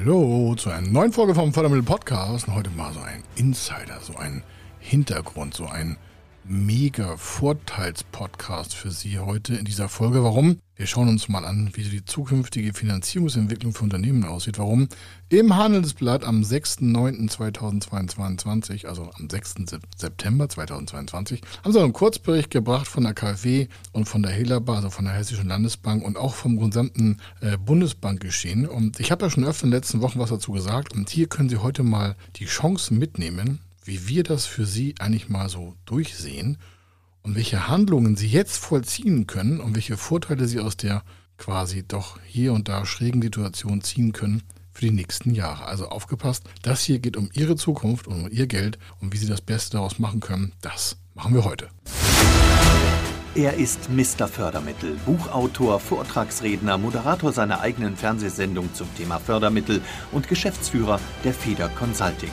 Hallo zu einer neuen Folge vom Fördermittel Podcast. Und heute mal so ein Insider, so ein Hintergrund, so ein mega Vorteilspodcast für Sie heute in dieser Folge. Warum? Wir schauen uns mal an, wie die zukünftige Finanzierungsentwicklung für Unternehmen aussieht. Warum? Im Handelsblatt am 6.9.2022, also am 6. September 2022, haben sie einen Kurzbericht gebracht von der KfW und von der Helaba, also von der Hessischen Landesbank und auch vom gesamten äh, Bundesbankgeschehen. Und ich habe ja schon öfter in den letzten Wochen was dazu gesagt. Und hier können Sie heute mal die Chance mitnehmen, wie wir das für Sie eigentlich mal so durchsehen und welche Handlungen Sie jetzt vollziehen können und welche Vorteile Sie aus der quasi doch hier und da schrägen Situation ziehen können für die nächsten Jahre. Also aufgepasst, das hier geht um Ihre Zukunft und um Ihr Geld und wie Sie das Beste daraus machen können, das machen wir heute. Er ist Mr. Fördermittel, Buchautor, Vortragsredner, Moderator seiner eigenen Fernsehsendung zum Thema Fördermittel und Geschäftsführer der Feder Consulting.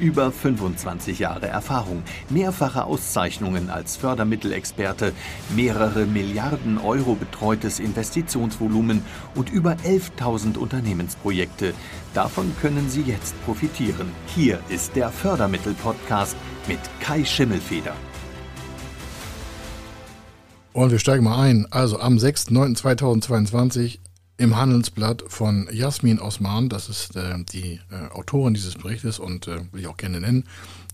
Über 25 Jahre Erfahrung, mehrfache Auszeichnungen als Fördermittelexperte, mehrere Milliarden Euro betreutes Investitionsvolumen und über 11.000 Unternehmensprojekte. Davon können Sie jetzt profitieren. Hier ist der Fördermittel-Podcast mit Kai Schimmelfeder. Und wir steigen mal ein. Also am 6.9.2022 im Handelsblatt von Jasmin Osman, das ist äh, die äh, Autorin dieses Berichtes und äh, will ich auch gerne nennen.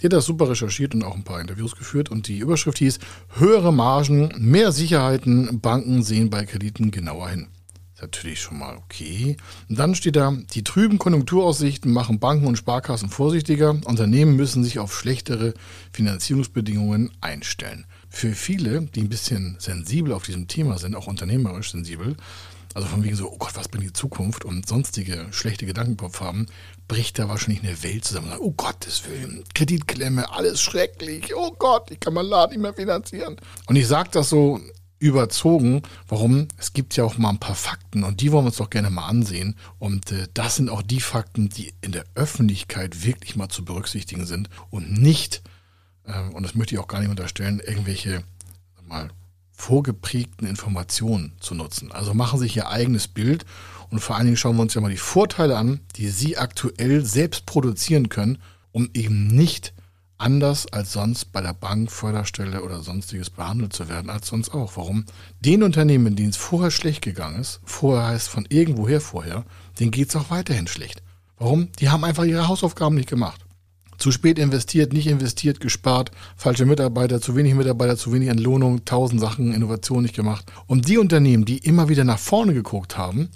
Die hat das super recherchiert und auch ein paar Interviews geführt und die Überschrift hieß Höhere Margen, mehr Sicherheiten, Banken sehen bei Krediten genauer hin. Ist natürlich schon mal okay. Und dann steht da, die trüben Konjunkturaussichten machen Banken und Sparkassen vorsichtiger. Unternehmen müssen sich auf schlechtere Finanzierungsbedingungen einstellen. Für viele, die ein bisschen sensibel auf diesem Thema sind, auch unternehmerisch sensibel, also von wegen so, oh Gott, was bringt die Zukunft und sonstige schlechte Gedanken im haben, bricht da wahrscheinlich eine Welt zusammen. Oh Gottes Willen, Kreditklemme, alles schrecklich. Oh Gott, ich kann mein Laden nicht mehr finanzieren. Und ich sage das so überzogen. Warum? Es gibt ja auch mal ein paar Fakten und die wollen wir uns doch gerne mal ansehen. Und äh, das sind auch die Fakten, die in der Öffentlichkeit wirklich mal zu berücksichtigen sind und nicht, äh, und das möchte ich auch gar nicht unterstellen, irgendwelche, mal, vorgeprägten Informationen zu nutzen. Also machen sich ihr eigenes Bild und vor allen Dingen schauen wir uns ja mal die Vorteile an, die Sie aktuell selbst produzieren können, um eben nicht anders als sonst bei der Bank, Förderstelle oder sonstiges behandelt zu werden als sonst auch. Warum? Den Unternehmen, denen es vorher schlecht gegangen ist, vorher heißt von irgendwoher vorher, denen geht es auch weiterhin schlecht. Warum? Die haben einfach ihre Hausaufgaben nicht gemacht. Zu spät investiert, nicht investiert, gespart, falsche Mitarbeiter, zu wenig Mitarbeiter, zu wenig Entlohnung, tausend Sachen, Innovation nicht gemacht. Und die Unternehmen, die immer wieder nach vorne geguckt haben,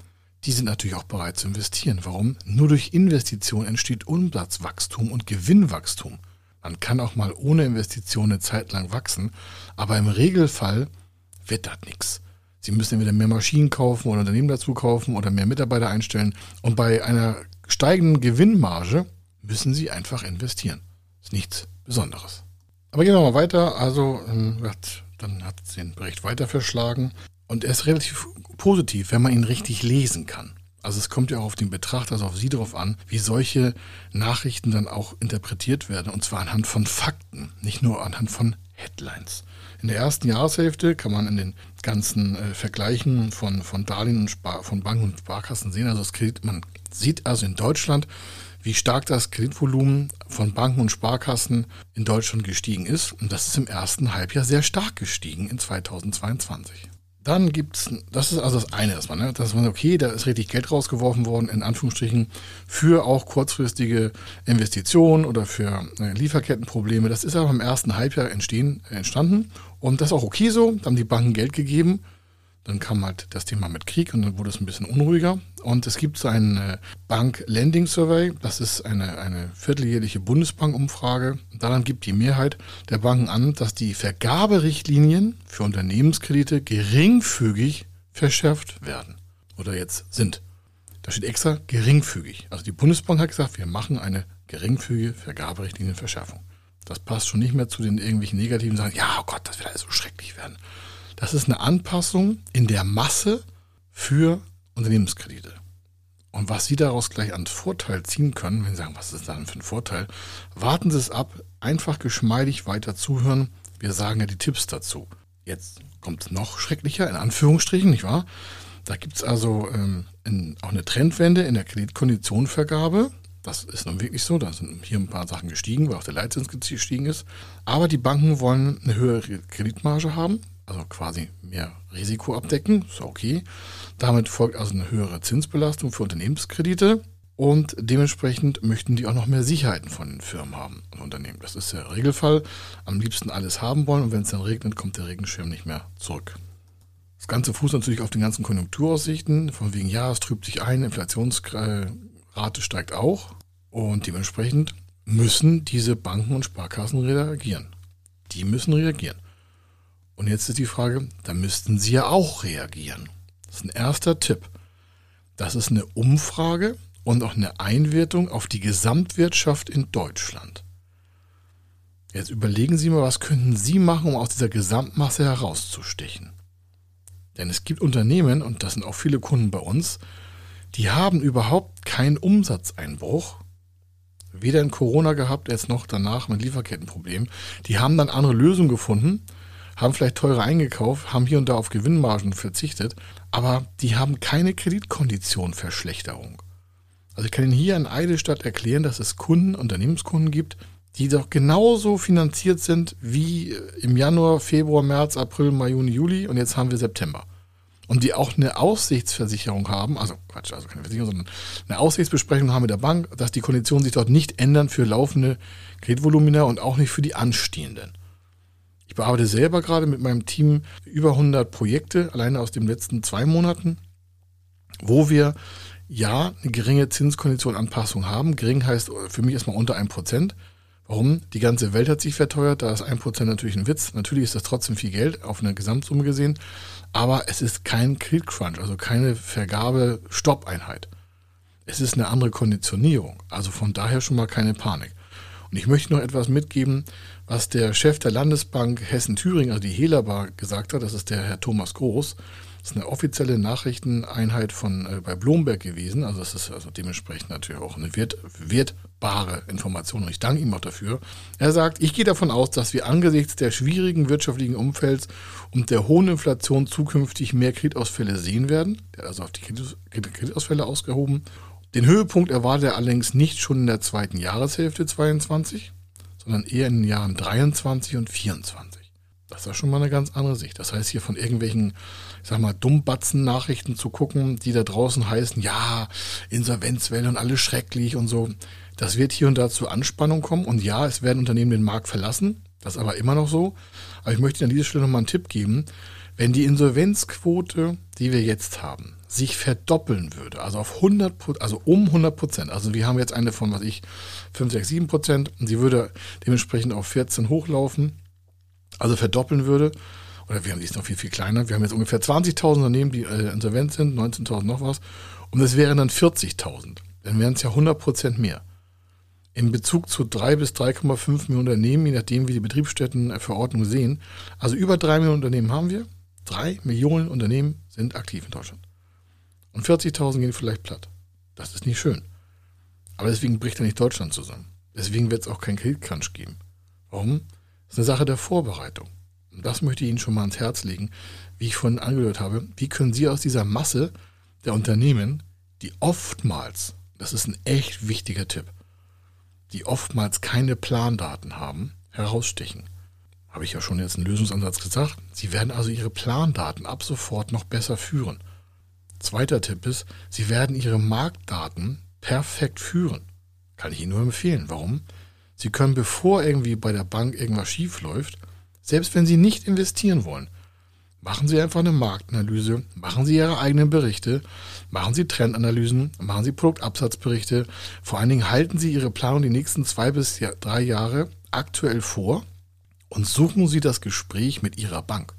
die sind natürlich auch bereit zu investieren. Warum? Nur durch Investition entsteht Umsatzwachstum und Gewinnwachstum. Man kann auch mal ohne Investition eine Zeit lang wachsen, aber im Regelfall wird das nichts. Sie müssen entweder mehr Maschinen kaufen oder Unternehmen dazu kaufen oder mehr Mitarbeiter einstellen. Und bei einer steigenden Gewinnmarge müssen Sie einfach investieren. Ist nichts Besonderes. Aber gehen wir mal weiter. Also, ähm, dann hat es den Bericht weiter verschlagen. Und er ist relativ positiv, wenn man ihn richtig lesen kann. Also es kommt ja auch auf den Betrachter, also auf Sie darauf an, wie solche Nachrichten dann auch interpretiert werden. Und zwar anhand von Fakten, nicht nur anhand von Headlines. In der ersten Jahreshälfte kann man in den ganzen äh, Vergleichen von, von Darlehen und Spar von Banken und Sparkassen sehen, also das Kredit, man sieht also in Deutschland wie stark das Kreditvolumen von Banken und Sparkassen in Deutschland gestiegen ist. Und das ist im ersten Halbjahr sehr stark gestiegen in 2022. Dann gibt's, das ist also das eine erstmal, ne? dass man, okay, da ist richtig Geld rausgeworfen worden, in Anführungsstrichen, für auch kurzfristige Investitionen oder für äh, Lieferkettenprobleme. Das ist aber im ersten Halbjahr entstehen, entstanden. Und das ist auch okay so. Da haben die Banken Geld gegeben. Dann kam halt das Thema mit Krieg und dann wurde es ein bisschen unruhiger. Und es gibt so einen Bank Lending Survey, das ist eine, eine vierteljährliche Bundesbank-Umfrage. Daran gibt die Mehrheit der Banken an, dass die Vergaberichtlinien für Unternehmenskredite geringfügig verschärft werden oder jetzt sind. Da steht extra geringfügig. Also die Bundesbank hat gesagt, wir machen eine geringfügige Vergaberechtlinienverschärfung. Das passt schon nicht mehr zu den irgendwelchen negativen Sachen. Ja, oh Gott, das wird alles so schrecklich werden. Das ist eine Anpassung in der Masse für Unternehmenskredite. Und was Sie daraus gleich an Vorteil ziehen können, wenn Sie sagen, was ist dann für ein Vorteil, warten Sie es ab, einfach geschmeidig weiter zuhören. Wir sagen ja die Tipps dazu. Jetzt kommt es noch schrecklicher, in Anführungsstrichen, nicht wahr? Da gibt es also ähm, in, auch eine Trendwende in der Kreditkonditionvergabe. Das ist nun wirklich so. Da sind hier ein paar Sachen gestiegen, weil auch der Leitzins gestiegen ist. Aber die Banken wollen eine höhere Kreditmarge haben, also quasi mehr Risiko abdecken. Ist okay. Damit folgt also eine höhere Zinsbelastung für Unternehmenskredite. Und dementsprechend möchten die auch noch mehr Sicherheiten von den Firmen haben und Unternehmen. Das ist der Regelfall. Am liebsten alles haben wollen und wenn es dann regnet, kommt der Regenschirm nicht mehr zurück. Das Ganze fußt natürlich auf den ganzen Konjunkturaussichten. Von wegen, ja, es trübt sich ein, Inflationsrate steigt auch. Und dementsprechend müssen diese Banken und Sparkassen reagieren. Die müssen reagieren. Und jetzt ist die Frage, da müssten sie ja auch reagieren. Das ist ein erster Tipp. Das ist eine Umfrage und auch eine Einwertung auf die Gesamtwirtschaft in Deutschland. Jetzt überlegen Sie mal, was könnten Sie machen, um aus dieser Gesamtmasse herauszustechen? Denn es gibt Unternehmen, und das sind auch viele Kunden bei uns, die haben überhaupt keinen Umsatzeinbruch. Weder in Corona gehabt, jetzt noch danach mit Lieferkettenproblemen. Die haben dann andere Lösungen gefunden, haben vielleicht teurer eingekauft, haben hier und da auf Gewinnmargen verzichtet, aber die haben keine Kreditkonditionverschlechterung. Also ich kann Ihnen hier in Eidelstadt erklären, dass es Kunden, Unternehmenskunden gibt, die doch genauso finanziert sind wie im Januar, Februar, März, April, Mai, Juni, Juli und jetzt haben wir September. Und die auch eine Aussichtsversicherung haben, also Quatsch, also keine Versicherung, sondern eine Aussichtsbesprechung haben mit der Bank, dass die Konditionen sich dort nicht ändern für laufende Kreditvolumina und auch nicht für die anstehenden. Ich bearbeite selber gerade mit meinem Team über 100 Projekte, alleine aus den letzten zwei Monaten, wo wir ja eine geringe Zinskonditionanpassung haben. Gering heißt für mich erstmal unter 1%. Warum? Die ganze Welt hat sich verteuert, da ist 1% natürlich ein Witz. Natürlich ist das trotzdem viel Geld auf eine Gesamtsumme gesehen, aber es ist kein Kreditcrunch, also keine Vergabe-Stopp-Einheit. Es ist eine andere Konditionierung, also von daher schon mal keine Panik. Und ich möchte noch etwas mitgeben, was der Chef der Landesbank Hessen-Thüringen, also die Helaba, gesagt hat. Das ist der Herr Thomas Groß. Das ist eine offizielle Nachrichteneinheit von äh, bei Bloomberg gewesen. Also das ist also dementsprechend natürlich auch eine wert, wertbare Information und ich danke ihm auch dafür. Er sagt, ich gehe davon aus, dass wir angesichts der schwierigen wirtschaftlichen Umfelds und der hohen Inflation zukünftig mehr Kreditausfälle sehen werden. Er hat also auf die Kreditausfälle ausgehoben. Den Höhepunkt erwartet er allerdings nicht schon in der zweiten Jahreshälfte 22, sondern eher in den Jahren 23 und 24. Das ist ja schon mal eine ganz andere Sicht. Das heißt, hier von irgendwelchen, ich sag mal, Dummbatzen-Nachrichten zu gucken, die da draußen heißen, ja, Insolvenzwelle und alles schrecklich und so. Das wird hier und da zu Anspannung kommen. Und ja, es werden Unternehmen den Markt verlassen. Das ist aber immer noch so. Aber ich möchte Ihnen an dieser Stelle nochmal einen Tipp geben. Wenn die Insolvenzquote, die wir jetzt haben, sich verdoppeln würde, also auf 100, also um 100 Prozent, also wir haben jetzt eine von, was ich, 5, 6, 7 Prozent und sie würde dementsprechend auf 14 hochlaufen, also verdoppeln würde, oder wir haben die ist noch viel, viel kleiner, wir haben jetzt ungefähr 20.000 Unternehmen, die äh, insolvent sind, 19.000 noch was, und es wären dann 40.000. Dann wären es ja 100 Prozent mehr. In Bezug zu 3 bis 3,5 Millionen Unternehmen, je nachdem, wie die Betriebsstättenverordnung sehen. Also über 3 Millionen Unternehmen haben wir. 3 Millionen Unternehmen sind aktiv in Deutschland. Und 40.000 gehen vielleicht platt. Das ist nicht schön. Aber deswegen bricht ja nicht Deutschland zusammen. Deswegen wird es auch keinen Kreditcrunch geben. Warum? Das ist eine Sache der Vorbereitung. Und das möchte ich Ihnen schon mal ans Herz legen, wie ich vorhin angehört habe. Wie können Sie aus dieser Masse der Unternehmen, die oftmals, das ist ein echt wichtiger Tipp, die oftmals keine Plandaten haben, herausstechen? Habe ich ja schon jetzt einen Lösungsansatz gesagt. Sie werden also Ihre Plandaten ab sofort noch besser führen. Zweiter Tipp ist, Sie werden Ihre Marktdaten perfekt führen. Kann ich Ihnen nur empfehlen. Warum? Sie können, bevor irgendwie bei der Bank irgendwas schief läuft, selbst wenn Sie nicht investieren wollen, machen Sie einfach eine Marktanalyse, machen Sie Ihre eigenen Berichte, machen Sie Trendanalysen, machen Sie Produktabsatzberichte. Vor allen Dingen halten Sie Ihre Planung die nächsten zwei bis drei Jahre aktuell vor und suchen Sie das Gespräch mit Ihrer Bank.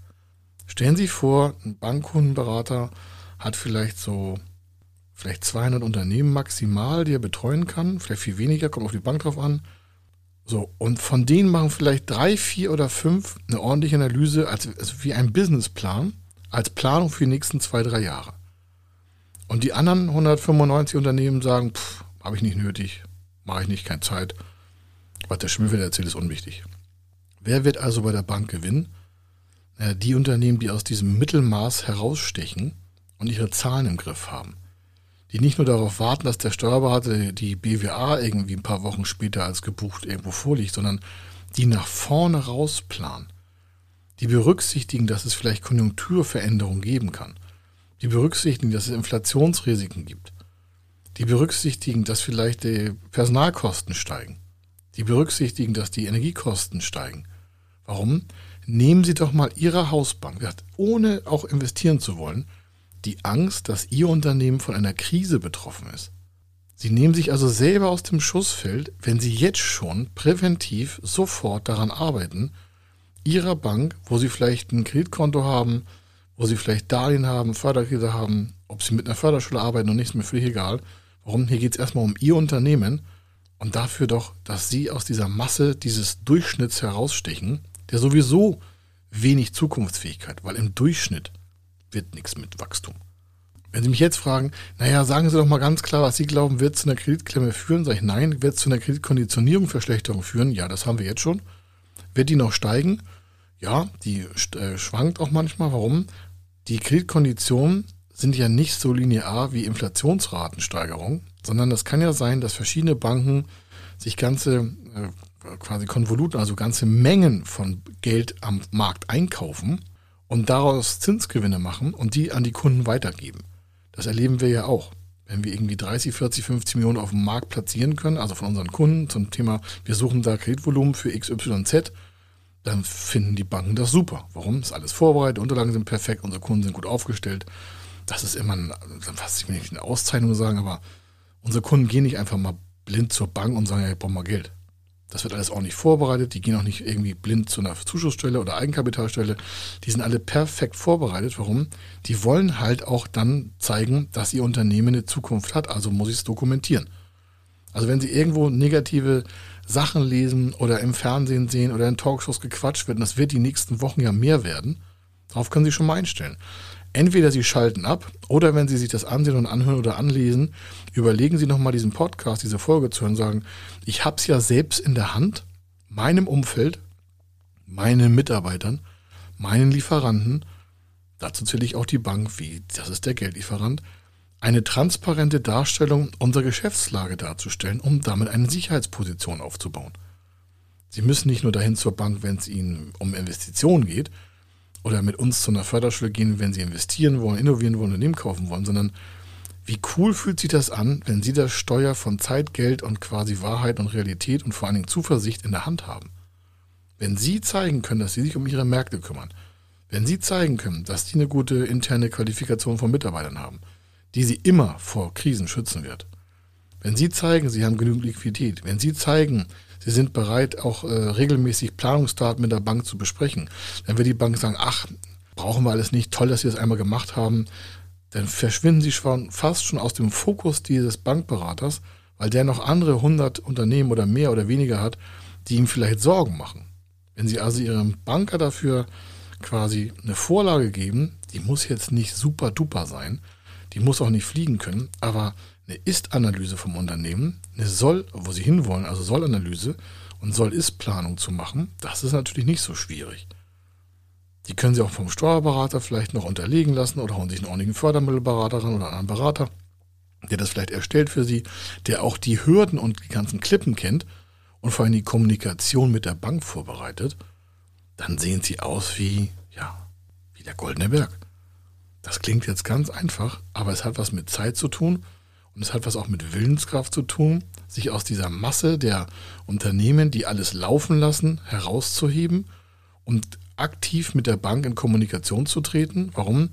Stellen Sie vor, ein Bankkundenberater hat vielleicht so vielleicht 200 Unternehmen maximal, die er betreuen kann, vielleicht viel weniger, kommt auf die Bank drauf an. So, und von denen machen vielleicht drei, vier oder fünf eine ordentliche Analyse, als, also wie ein Businessplan, als Planung für die nächsten zwei, drei Jahre. Und die anderen 195 Unternehmen sagen, habe ich nicht nötig, mache ich nicht, keine Zeit. Was der Schmüffel erzählt, ist unwichtig. Wer wird also bei der Bank gewinnen? Die Unternehmen, die aus diesem Mittelmaß herausstechen und ihre Zahlen im Griff haben. Die nicht nur darauf warten, dass der Steuerberater die BWA irgendwie ein paar Wochen später als gebucht irgendwo vorliegt, sondern die nach vorne raus planen. Die berücksichtigen, dass es vielleicht Konjunkturveränderungen geben kann. Die berücksichtigen, dass es Inflationsrisiken gibt. Die berücksichtigen, dass vielleicht die Personalkosten steigen. Die berücksichtigen, dass die Energiekosten steigen. Warum? Nehmen Sie doch mal Ihre Hausbank, ohne auch investieren zu wollen, die Angst, dass Ihr Unternehmen von einer Krise betroffen ist. Sie nehmen sich also selber aus dem Schussfeld, wenn Sie jetzt schon präventiv sofort daran arbeiten, Ihrer Bank, wo Sie vielleicht ein Kreditkonto haben, wo Sie vielleicht Darlehen haben, Förderkredite haben, ob Sie mit einer Förderschule arbeiten und nichts mehr, völlig egal. Warum? Hier geht es erstmal um Ihr Unternehmen und dafür doch, dass Sie aus dieser Masse dieses Durchschnitts herausstechen, der sowieso wenig Zukunftsfähigkeit, weil im Durchschnitt wird nichts mit Wachstum. Wenn Sie mich jetzt fragen, naja, sagen Sie doch mal ganz klar, was Sie glauben, wird zu einer Kreditklemme führen? Sage ich, nein. Wird zu einer Kreditkonditionierung, Verschlechterung führen? Ja, das haben wir jetzt schon. Wird die noch steigen? Ja, die äh, schwankt auch manchmal. Warum? Die Kreditkonditionen sind ja nicht so linear wie Inflationsratensteigerung, sondern es kann ja sein, dass verschiedene Banken sich ganze äh, quasi Konvoluten, also ganze Mengen von Geld am Markt einkaufen und daraus Zinsgewinne machen und die an die Kunden weitergeben. Das erleben wir ja auch. Wenn wir irgendwie 30, 40, 50 Millionen auf dem Markt platzieren können, also von unseren Kunden zum Thema, wir suchen da Kreditvolumen für XYZ, dann finden die Banken das super. Warum? Ist alles vorbereitet, Unterlagen sind perfekt, unsere Kunden sind gut aufgestellt. Das ist immer, ein, was ich will nicht eine Auszeichnung sagen, aber unsere Kunden gehen nicht einfach mal blind zur Bank und sagen, ja, ich brauche mal Geld. Das wird alles auch nicht vorbereitet. Die gehen auch nicht irgendwie blind zu einer Zuschussstelle oder Eigenkapitalstelle. Die sind alle perfekt vorbereitet. Warum? Die wollen halt auch dann zeigen, dass ihr Unternehmen eine Zukunft hat. Also muss ich es dokumentieren. Also wenn Sie irgendwo negative Sachen lesen oder im Fernsehen sehen oder in Talkshows gequatscht wird, und das wird die nächsten Wochen ja mehr werden, darauf können Sie schon mal einstellen. Entweder Sie schalten ab oder wenn Sie sich das ansehen und anhören oder anlesen, überlegen Sie nochmal diesen Podcast, diese Folge zu hören und sagen, ich habe es ja selbst in der Hand, meinem Umfeld, meinen Mitarbeitern, meinen Lieferanten, dazu zähle ich auch die Bank, wie das ist der Geldlieferant, eine transparente Darstellung unserer Geschäftslage darzustellen, um damit eine Sicherheitsposition aufzubauen. Sie müssen nicht nur dahin zur Bank, wenn es Ihnen um Investitionen geht, oder mit uns zu einer Förderschule gehen, wenn sie investieren wollen, innovieren wollen, Unternehmen kaufen wollen, sondern wie cool fühlt sich das an, wenn sie das Steuer von Zeit, Geld und quasi Wahrheit und Realität und vor allen Dingen Zuversicht in der Hand haben. Wenn sie zeigen können, dass sie sich um ihre Märkte kümmern, wenn sie zeigen können, dass sie eine gute interne Qualifikation von Mitarbeitern haben, die sie immer vor Krisen schützen wird, wenn sie zeigen, sie haben genügend Liquidität, wenn sie zeigen, Sie sind bereit, auch äh, regelmäßig Planungsdaten mit der Bank zu besprechen. Dann wird die Bank sagen, ach, brauchen wir alles nicht, toll, dass Sie das einmal gemacht haben. Dann verschwinden Sie schon fast schon aus dem Fokus dieses Bankberaters, weil der noch andere 100 Unternehmen oder mehr oder weniger hat, die ihm vielleicht Sorgen machen. Wenn Sie also Ihrem Banker dafür quasi eine Vorlage geben, die muss jetzt nicht super duper sein, die muss auch nicht fliegen können, aber eine Ist-Analyse vom Unternehmen, eine Soll, wo sie hinwollen, also Soll-Analyse und Soll-Ist-Planung zu machen, das ist natürlich nicht so schwierig. Die können Sie auch vom Steuerberater vielleicht noch unterlegen lassen oder holen sich einen ordentlichen Fördermittelberater oder einen anderen Berater, der das vielleicht erstellt für Sie, der auch die Hürden und die ganzen Klippen kennt und vor allem die Kommunikation mit der Bank vorbereitet. Dann sehen Sie aus wie, ja, wie der Goldene Berg. Das klingt jetzt ganz einfach, aber es hat was mit Zeit zu tun und es hat was auch mit Willenskraft zu tun, sich aus dieser Masse der Unternehmen, die alles laufen lassen, herauszuheben und aktiv mit der Bank in Kommunikation zu treten. Warum?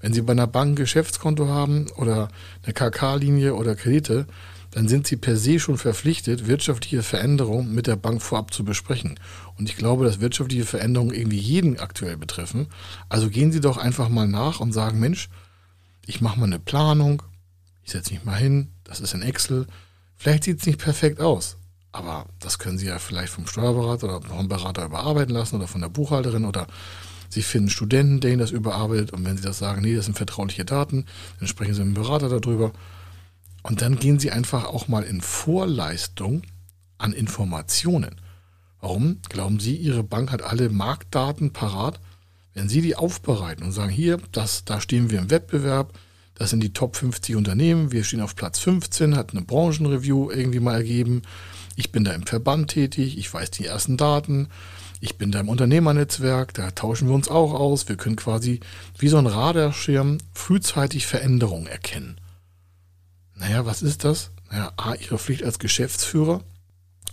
Wenn Sie bei einer Bank ein Geschäftskonto haben oder eine KK-Linie oder Kredite, dann sind Sie per se schon verpflichtet, wirtschaftliche Veränderungen mit der Bank vorab zu besprechen. Und ich glaube, dass wirtschaftliche Veränderungen irgendwie jeden aktuell betreffen. Also gehen Sie doch einfach mal nach und sagen, Mensch, ich mache mal eine Planung, ich setze mich mal hin, das ist in Excel. Vielleicht sieht es nicht perfekt aus, aber das können Sie ja vielleicht vom Steuerberater oder vom Berater überarbeiten lassen oder von der Buchhalterin oder Sie finden Studenten, denen das überarbeitet und wenn sie das sagen, nee, das sind vertrauliche Daten, dann sprechen sie mit dem Berater darüber. Und dann gehen sie einfach auch mal in Vorleistung an Informationen. Warum? Glauben Sie, Ihre Bank hat alle Marktdaten parat? Wenn Sie die aufbereiten und sagen, hier, das, da stehen wir im Wettbewerb, das sind die Top 50 Unternehmen, wir stehen auf Platz 15, hat eine Branchenreview irgendwie mal ergeben, ich bin da im Verband tätig, ich weiß die ersten Daten, ich bin da im Unternehmernetzwerk, da tauschen wir uns auch aus. Wir können quasi wie so ein Radarschirm frühzeitig Veränderungen erkennen. Naja, was ist das? Naja, A, ihre Pflicht als Geschäftsführer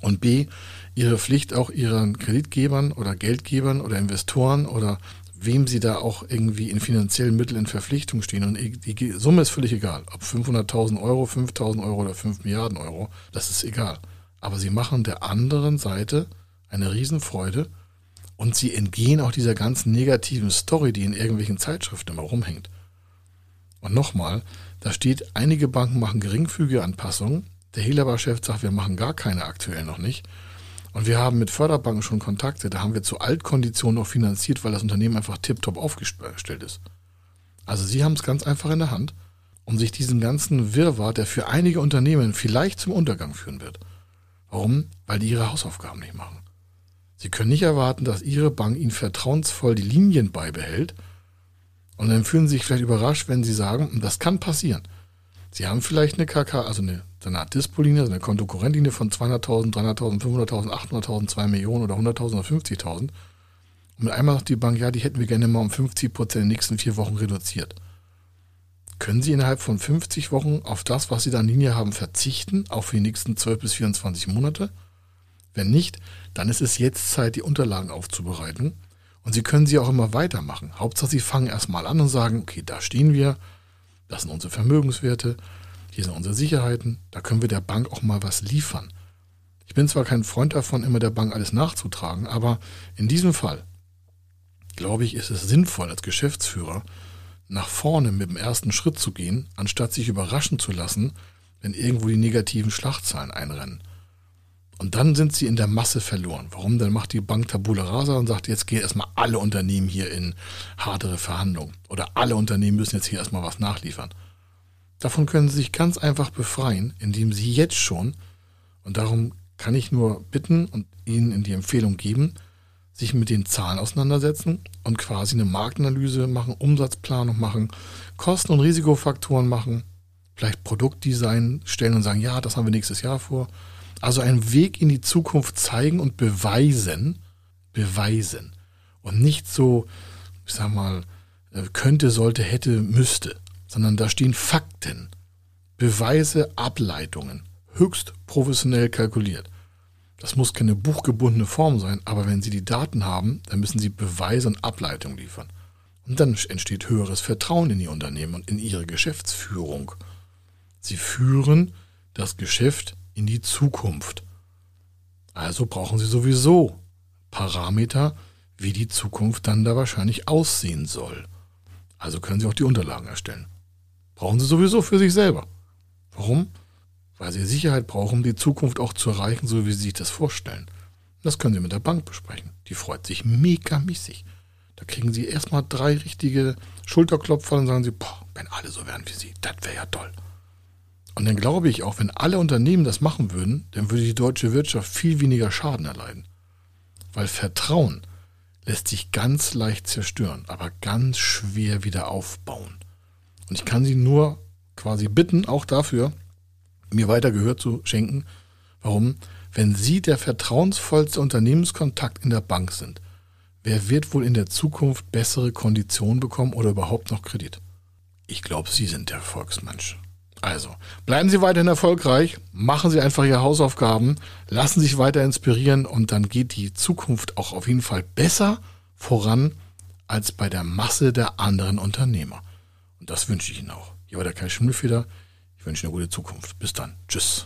und B, ihre Pflicht auch ihren Kreditgebern oder Geldgebern oder Investoren oder wem sie da auch irgendwie in finanziellen Mitteln in Verpflichtung stehen. Und die Summe ist völlig egal. Ob 500.000 Euro, 5.000 Euro oder 5 Milliarden Euro, das ist egal. Aber sie machen der anderen Seite eine Riesenfreude und sie entgehen auch dieser ganzen negativen Story, die in irgendwelchen Zeitschriften immer rumhängt. Und nochmal, da steht, einige Banken machen geringfügige Anpassungen. Der Helaba-Chef sagt, wir machen gar keine aktuell noch nicht. Und wir haben mit Förderbanken schon Kontakte, da haben wir zu Altkonditionen noch finanziert, weil das Unternehmen einfach tiptop aufgestellt ist. Also sie haben es ganz einfach in der Hand, um sich diesen ganzen Wirrwarr, der für einige Unternehmen vielleicht zum Untergang führen wird. Warum? Weil die ihre Hausaufgaben nicht machen. Sie können nicht erwarten, dass Ihre Bank Ihnen vertrauensvoll die Linien beibehält und dann fühlen Sie sich vielleicht überrascht, wenn Sie sagen, das kann passieren. Sie haben vielleicht eine KK, also eine, eine Art Dispo-Linie, also eine Kontokorrentlinie von 200.000, 300.000, 500.000, 800.000, 2 Millionen oder 100.000 oder 50.000. Und einmal sagt die Bank, ja, die hätten wir gerne mal um 50 Prozent in den nächsten vier Wochen reduziert. Können Sie innerhalb von 50 Wochen auf das, was Sie da in Linie haben, verzichten, auch für die nächsten 12 bis 24 Monate? Wenn nicht, dann ist es jetzt Zeit, die Unterlagen aufzubereiten. Und Sie können sie auch immer weitermachen. Hauptsache, Sie fangen erstmal an und sagen, okay, da stehen wir, das sind unsere Vermögenswerte, hier sind unsere Sicherheiten, da können wir der Bank auch mal was liefern. Ich bin zwar kein Freund davon, immer der Bank alles nachzutragen, aber in diesem Fall, glaube ich, ist es sinnvoll als Geschäftsführer, nach vorne mit dem ersten Schritt zu gehen, anstatt sich überraschen zu lassen, wenn irgendwo die negativen Schlachtzahlen einrennen. Und dann sind sie in der Masse verloren. Warum? Dann macht die Bank Tabula Rasa und sagt, jetzt gehen erstmal alle Unternehmen hier in hartere Verhandlungen. Oder alle Unternehmen müssen jetzt hier erstmal was nachliefern. Davon können sie sich ganz einfach befreien, indem sie jetzt schon, und darum kann ich nur bitten und Ihnen in die Empfehlung geben, sich mit den Zahlen auseinandersetzen und quasi eine Marktanalyse machen, Umsatzplanung machen, Kosten- und Risikofaktoren machen, vielleicht Produktdesign stellen und sagen, ja, das haben wir nächstes Jahr vor also einen Weg in die Zukunft zeigen und beweisen, beweisen. Und nicht so, ich sag mal, äh, könnte, sollte, hätte, müsste, sondern da stehen Fakten, Beweise, Ableitungen, höchst professionell kalkuliert. Das muss keine buchgebundene Form sein, aber wenn Sie die Daten haben, dann müssen Sie Beweise und Ableitungen liefern. Und dann entsteht höheres Vertrauen in Ihr Unternehmen und in Ihre Geschäftsführung. Sie führen das Geschäft in die Zukunft. Also brauchen Sie sowieso Parameter, wie die Zukunft dann da wahrscheinlich aussehen soll. Also können Sie auch die Unterlagen erstellen. Brauchen Sie sowieso für sich selber. Warum? Weil Sie Sicherheit brauchen, die Zukunft auch zu erreichen, so wie Sie sich das vorstellen. Das können Sie mit der Bank besprechen. Die freut sich mega mäßig. Da kriegen Sie erstmal drei richtige Schulterklopfer und sagen Sie, boah, wenn alle so wären wie Sie, das wäre ja toll. Und dann glaube ich auch, wenn alle Unternehmen das machen würden, dann würde die deutsche Wirtschaft viel weniger Schaden erleiden. Weil Vertrauen lässt sich ganz leicht zerstören, aber ganz schwer wieder aufbauen. Und ich kann Sie nur quasi bitten, auch dafür, mir weiter Gehör zu schenken. Warum? Wenn Sie der vertrauensvollste Unternehmenskontakt in der Bank sind, wer wird wohl in der Zukunft bessere Konditionen bekommen oder überhaupt noch Kredit? Ich glaube, Sie sind der Volksmensch. Also, bleiben Sie weiterhin erfolgreich, machen Sie einfach Ihre Hausaufgaben, lassen sich weiter inspirieren und dann geht die Zukunft auch auf jeden Fall besser voran als bei der Masse der anderen Unternehmer. Und das wünsche ich Ihnen auch. Hier war der Kai Schimmelfeder. Ich wünsche Ihnen eine gute Zukunft. Bis dann. Tschüss.